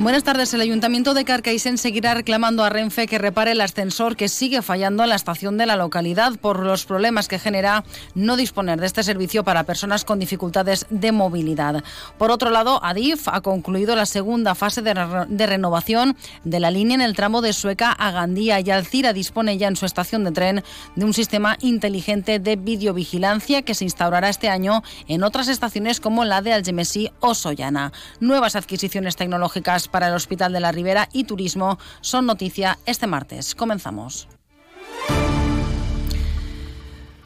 Buenas tardes. El Ayuntamiento de Carcaixent seguirá reclamando a Renfe que repare el ascensor que sigue fallando en la estación de la localidad por los problemas que genera no disponer de este servicio para personas con dificultades de movilidad. Por otro lado, Adif ha concluido la segunda fase de, de renovación de la línea en el tramo de Sueca a Gandía y Alcira dispone ya en su estación de tren de un sistema inteligente de videovigilancia que se instaurará este año en otras estaciones como la de Algemesí o Sollana. Nuevas adquisiciones tecnológicas para el Hospital de la Ribera y Turismo son noticia este martes. Comenzamos.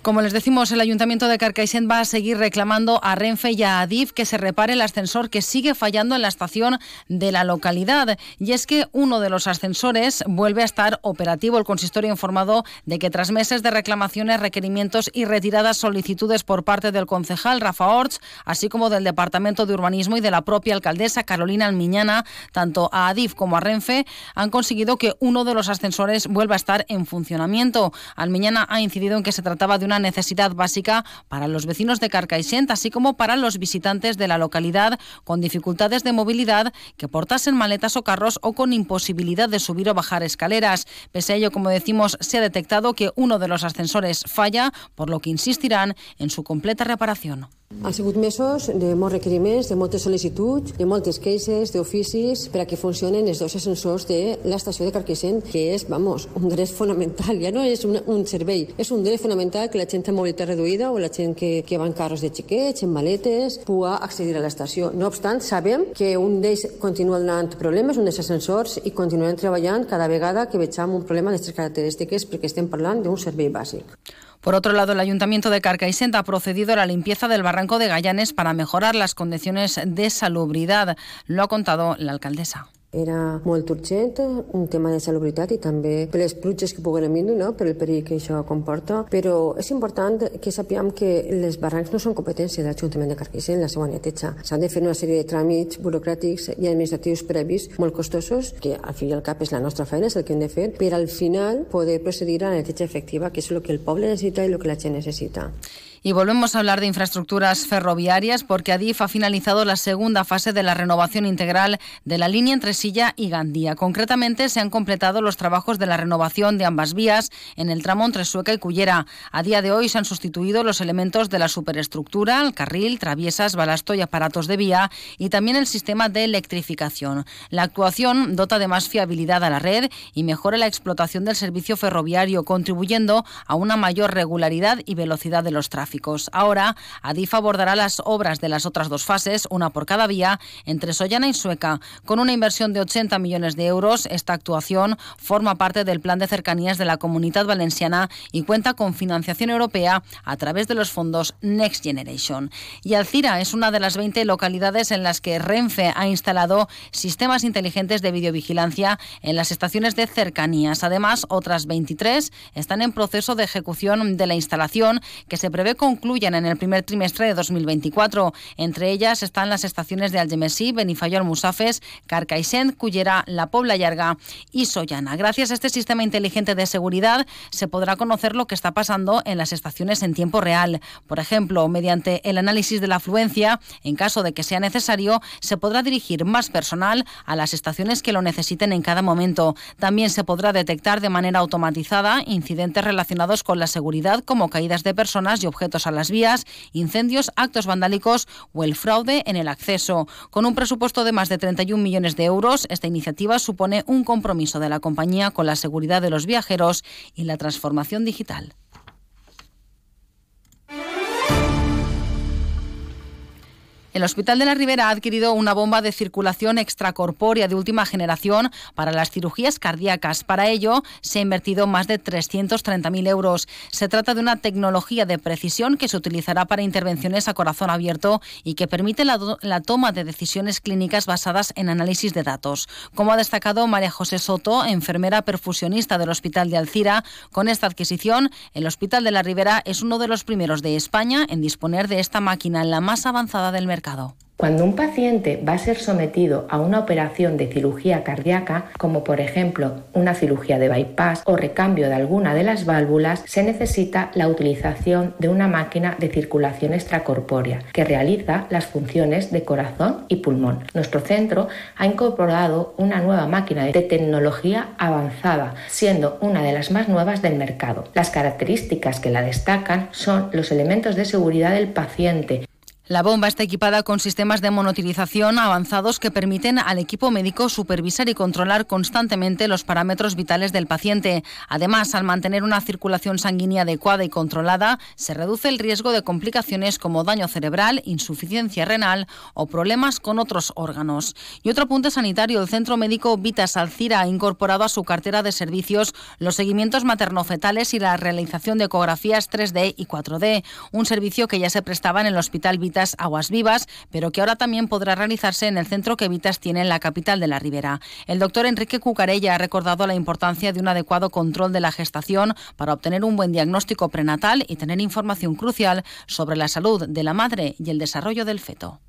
Como les decimos, el Ayuntamiento de Carcaixent va a seguir reclamando a Renfe y a Adif que se repare el ascensor que sigue fallando en la estación de la localidad. Y es que uno de los ascensores vuelve a estar operativo. El consistorio informado de que tras meses de reclamaciones, requerimientos y retiradas solicitudes por parte del concejal Rafa Orts, así como del Departamento de Urbanismo y de la propia alcaldesa Carolina Almiñana, tanto a Adif como a Renfe han conseguido que uno de los ascensores vuelva a estar en funcionamiento. Almiñana ha incidido en que se trataba de una necesidad básica para los vecinos de Carcaixent, así como para los visitantes de la localidad con dificultades de movilidad que portasen maletas o carros o con imposibilidad de subir o bajar escaleras. Pese a ello, como decimos, se ha detectado que uno de los ascensores falla, por lo que insistirán en su completa reparación. Han sigut mesos de molts requeriments, de moltes sol·licituds, de moltes queixes, d'oficis per a que funcionen els dos ascensors de l'estació de Carquissent, que és, vamos, un dret fonamental. Ja no és un, un servei, és un dret fonamental que la gent amb mobilitat reduïda o la gent que, que va en carros de xiquets, en maletes, pugui accedir a l'estació. No obstant, sabem que un d'ells continua donant problemes, un dels ascensors, i continuem treballant cada vegada que vegem un problema d'aquestes característiques perquè estem parlant d'un servei bàsic. Por otro lado, el Ayuntamiento de Carcaixent ha procedido a la limpieza del barranco de Gallanes para mejorar las condiciones de salubridad. Lo ha contado la alcaldesa. Era molt urgent, un tema de salubritat i també per les pluges que puguen venir, no? per el perill que això comporta. Però és important que sapiguem que les barrancs no són competència de l'Ajuntament de Carcaixent, la seva neteja. S'han de fer una sèrie de tràmits burocràtics i administratius previs molt costosos, que al fi i al cap és la nostra feina, és el que hem de fer, per al final poder procedir a la neteja efectiva, que és el que el poble necessita i el que la gent necessita. Y volvemos a hablar de infraestructuras ferroviarias porque Adif ha finalizado la segunda fase de la renovación integral de la línea entre Silla y Gandía. Concretamente, se han completado los trabajos de la renovación de ambas vías en el tramo entre Sueca y Cullera. A día de hoy se han sustituido los elementos de la superestructura, el carril, traviesas, balasto y aparatos de vía y también el sistema de electrificación. La actuación dota de más fiabilidad a la red y mejora la explotación del servicio ferroviario, contribuyendo a una mayor regularidad y velocidad de los tráficos. Ahora, Adif abordará las obras de las otras dos fases, una por cada vía, entre Sollana y Sueca. Con una inversión de 80 millones de euros, esta actuación forma parte del plan de cercanías de la Comunidad Valenciana y cuenta con financiación europea a través de los fondos Next Generation. Y Alcira es una de las 20 localidades en las que Renfe ha instalado sistemas inteligentes de videovigilancia en las estaciones de cercanías. Además, otras 23 están en proceso de ejecución de la instalación que se prevé concluyan en el primer trimestre de 2024. Entre ellas están las estaciones de Algemesí, Benifayol Musafes, Carcaixent, Cullera, La Pobla Llarga y Sollana. Gracias a este sistema inteligente de seguridad se podrá conocer lo que está pasando en las estaciones en tiempo real. Por ejemplo, mediante el análisis de la afluencia, en caso de que sea necesario, se podrá dirigir más personal a las estaciones que lo necesiten en cada momento. También se podrá detectar de manera automatizada incidentes relacionados con la seguridad como caídas de personas y objetos a las vías, incendios, actos vandálicos o el fraude en el acceso. Con un presupuesto de más de 31 millones de euros, esta iniciativa supone un compromiso de la compañía con la seguridad de los viajeros y la transformación digital. El Hospital de la Ribera ha adquirido una bomba de circulación extracorpórea de última generación para las cirugías cardíacas. Para ello, se ha invertido más de 330.000 euros. Se trata de una tecnología de precisión que se utilizará para intervenciones a corazón abierto y que permite la, la toma de decisiones clínicas basadas en análisis de datos. Como ha destacado María José Soto, enfermera perfusionista del Hospital de Alcira, con esta adquisición, el Hospital de la Ribera es uno de los primeros de España en disponer de esta máquina, la más avanzada del mercado. Cuando un paciente va a ser sometido a una operación de cirugía cardíaca, como por ejemplo una cirugía de bypass o recambio de alguna de las válvulas, se necesita la utilización de una máquina de circulación extracorpórea que realiza las funciones de corazón y pulmón. Nuestro centro ha incorporado una nueva máquina de tecnología avanzada, siendo una de las más nuevas del mercado. Las características que la destacan son los elementos de seguridad del paciente, la bomba está equipada con sistemas de monotilización avanzados que permiten al equipo médico supervisar y controlar constantemente los parámetros vitales del paciente. Además, al mantener una circulación sanguínea adecuada y controlada, se reduce el riesgo de complicaciones como daño cerebral, insuficiencia renal o problemas con otros órganos. Y otro apunte sanitario, el Centro Médico Vitas Alcira ha incorporado a su cartera de servicios los seguimientos maternofetales y la realización de ecografías 3D y 4D, un servicio que ya se prestaba en el Hospital Vitas Aguas Vivas, pero que ahora también podrá realizarse en el centro que Vitas tiene en la capital de la Ribera. El doctor Enrique Cucarella ha recordado la importancia de un adecuado control de la gestación para obtener un buen diagnóstico prenatal y tener información crucial sobre la salud de la madre y el desarrollo del feto.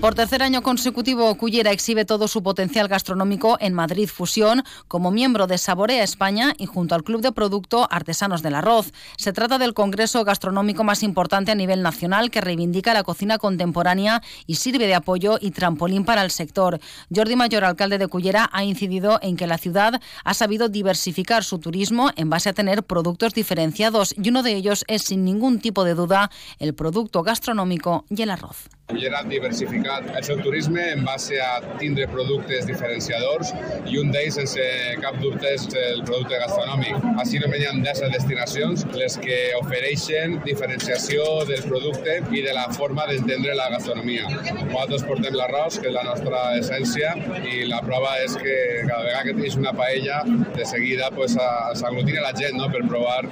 Por tercer año consecutivo, Cullera exhibe todo su potencial gastronómico en Madrid Fusión como miembro de Saborea España y junto al Club de Producto Artesanos del Arroz. Se trata del congreso gastronómico más importante a nivel nacional que reivindica la cocina contemporánea y sirve de apoyo y trampolín para el sector. Jordi Mayor, alcalde de Cullera, ha incidido en que la ciudad ha sabido diversificar su turismo en base a tener productos diferenciados y uno de ellos es sin ningún tipo de duda el producto gastronómico y el arroz. Cullera diversificat el seu turisme en base a tindre productes diferenciadors i un d'ells, sense cap dubte, és el producte gastronòmic. Així hi ha 10 destinacions les que ofereixen diferenciació del producte i de la forma d'entendre la gastronomia. Nosaltres portem l'arròs, que és la nostra essència, i la prova és que cada vegada que tens una paella, de seguida pues, s'aglutina la gent no? per provar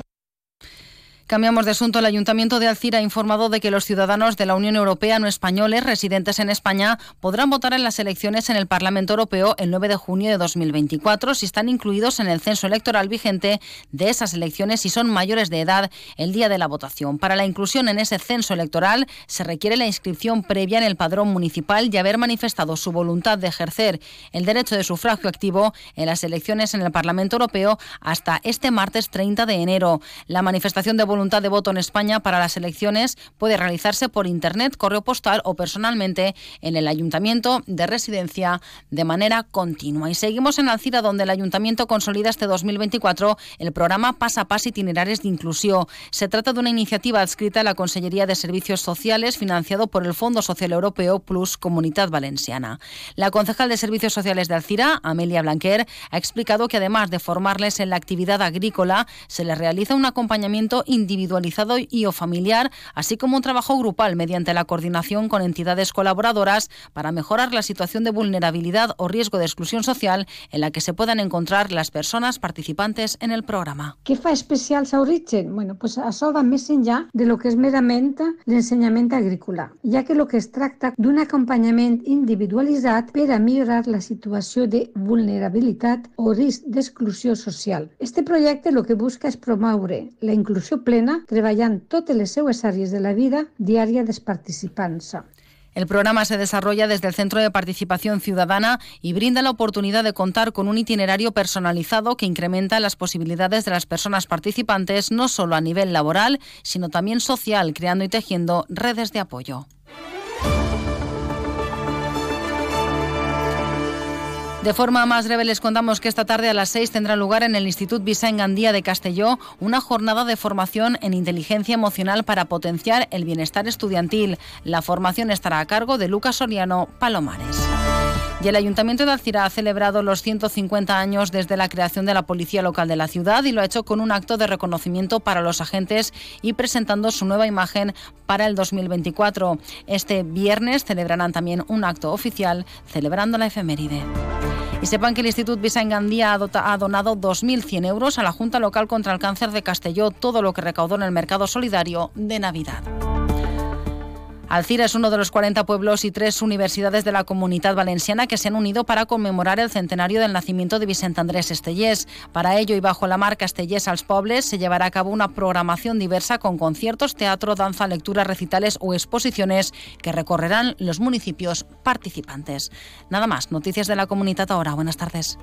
Cambiamos de asunto. El Ayuntamiento de Alcira ha informado de que los ciudadanos de la Unión Europea no españoles residentes en España podrán votar en las elecciones en el Parlamento Europeo el 9 de junio de 2024 si están incluidos en el censo electoral vigente de esas elecciones y son mayores de edad el día de la votación. Para la inclusión en ese censo electoral se requiere la inscripción previa en el padrón municipal y haber manifestado su voluntad de ejercer el derecho de sufragio activo en las elecciones en el Parlamento Europeo hasta este martes 30 de enero. La manifestación de voluntad de voto en España para las elecciones puede realizarse por Internet, correo postal o personalmente en el Ayuntamiento de residencia de manera continua. Y seguimos en Alcira, donde el Ayuntamiento consolida este 2024 el programa Pasa a Pas Itinerarios de Inclusión. Se trata de una iniciativa adscrita a la Consellería de Servicios Sociales, financiado por el Fondo Social Europeo Plus Comunidad Valenciana. La concejal de Servicios Sociales de Alcira, Amelia Blanquer, ha explicado que además de formarles en la actividad agrícola, se les realiza un acompañamiento individual individualizado y o familiar, así como un trabajo grupal mediante la coordinación con entidades colaboradoras para mejorar la situación de vulnerabilidad o riesgo de exclusión social en la que se puedan encontrar las personas participantes en el programa. ¿Qué fa especial Sauritzen? Bueno, pues això va més enllà de lo que és merament l'ensenyament agrícola, ja que lo que es tracta d'un acompanyament individualitzat per a millorar la situació de vulnerabilitat o risc d'exclusió social. Este projecte lo que busca és promoure la inclusió plena El programa se desarrolla desde el Centro de Participación Ciudadana y brinda la oportunidad de contar con un itinerario personalizado que incrementa las posibilidades de las personas participantes no solo a nivel laboral, sino también social, creando y tejiendo redes de apoyo. De forma más breve les contamos que esta tarde a las 6 tendrá lugar en el Instituto Vicent Gandía de Castelló una jornada de formación en inteligencia emocional para potenciar el bienestar estudiantil. La formación estará a cargo de Lucas Soriano Palomares. Y el Ayuntamiento de Alcira ha celebrado los 150 años desde la creación de la Policía Local de la ciudad y lo ha hecho con un acto de reconocimiento para los agentes y presentando su nueva imagen para el 2024. Este viernes celebrarán también un acto oficial celebrando la efeméride. Y sepan que el Instituto Vicent Gandía ha donado 2.100 euros a la Junta Local contra el Cáncer de Castelló, todo lo que recaudó en el mercado solidario de Navidad. Alcira es uno de los 40 pueblos y tres universidades de la comunidad valenciana que se han unido para conmemorar el centenario del nacimiento de Vicente Andrés Estellés. Para ello y bajo la marca Estellés als Pobles se llevará a cabo una programación diversa con conciertos, teatro, danza, lecturas, recitales o exposiciones que recorrerán los municipios participantes. Nada más, noticias de la comunidad ahora. Buenas tardes.